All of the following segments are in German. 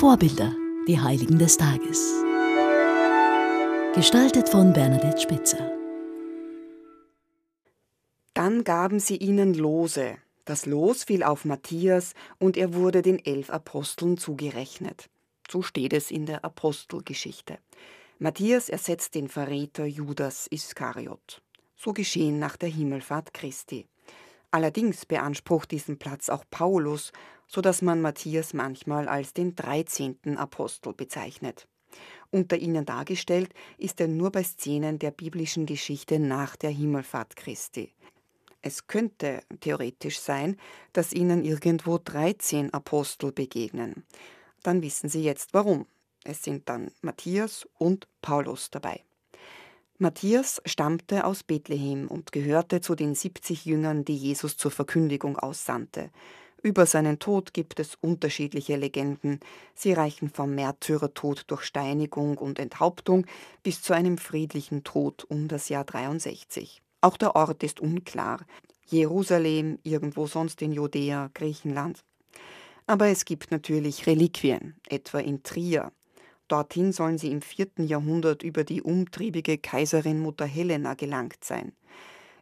Vorbilder, die Heiligen des Tages. Gestaltet von Bernadette Spitzer. Dann gaben sie ihnen Lose. Das Los fiel auf Matthias und er wurde den elf Aposteln zugerechnet. So steht es in der Apostelgeschichte. Matthias ersetzt den Verräter Judas Iskariot. So geschehen nach der Himmelfahrt Christi. Allerdings beansprucht diesen Platz auch Paulus, so dass man Matthias manchmal als den 13. Apostel bezeichnet. Unter ihnen dargestellt ist er nur bei Szenen der biblischen Geschichte nach der Himmelfahrt Christi. Es könnte theoretisch sein, dass ihnen irgendwo 13 Apostel begegnen. Dann wissen Sie jetzt warum. Es sind dann Matthias und Paulus dabei. Matthias stammte aus Bethlehem und gehörte zu den 70 Jüngern, die Jesus zur Verkündigung aussandte. Über seinen Tod gibt es unterschiedliche Legenden. Sie reichen vom Märtyrertod durch Steinigung und Enthauptung bis zu einem friedlichen Tod um das Jahr 63. Auch der Ort ist unklar. Jerusalem, irgendwo sonst in Judäa, Griechenland. Aber es gibt natürlich Reliquien, etwa in Trier. Dorthin sollen sie im vierten Jahrhundert über die umtriebige Kaiserin Mutter Helena gelangt sein.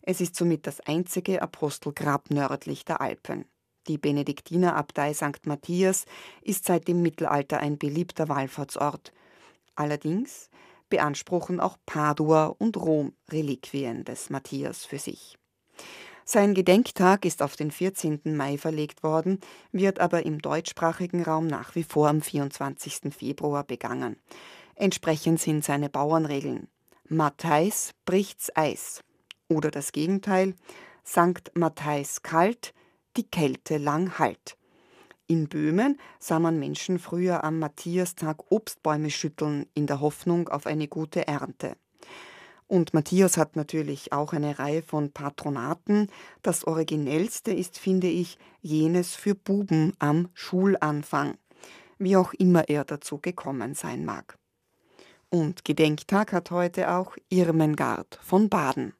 Es ist somit das einzige Apostelgrab nördlich der Alpen. Die Benediktinerabtei St. Matthias ist seit dem Mittelalter ein beliebter Wallfahrtsort. Allerdings beanspruchen auch Padua und Rom Reliquien des Matthias für sich. Sein Gedenktag ist auf den 14. Mai verlegt worden, wird aber im deutschsprachigen Raum nach wie vor am 24. Februar begangen. Entsprechend sind seine Bauernregeln. Matthäus bricht's Eis. Oder das Gegenteil, Sankt Matthäus kalt, die Kälte lang halt. In Böhmen sah man Menschen früher am Matthiastag Obstbäume schütteln, in der Hoffnung auf eine gute Ernte. Und Matthias hat natürlich auch eine Reihe von Patronaten. Das originellste ist, finde ich, jenes für Buben am Schulanfang, wie auch immer er dazu gekommen sein mag. Und Gedenktag hat heute auch Irmengard von Baden.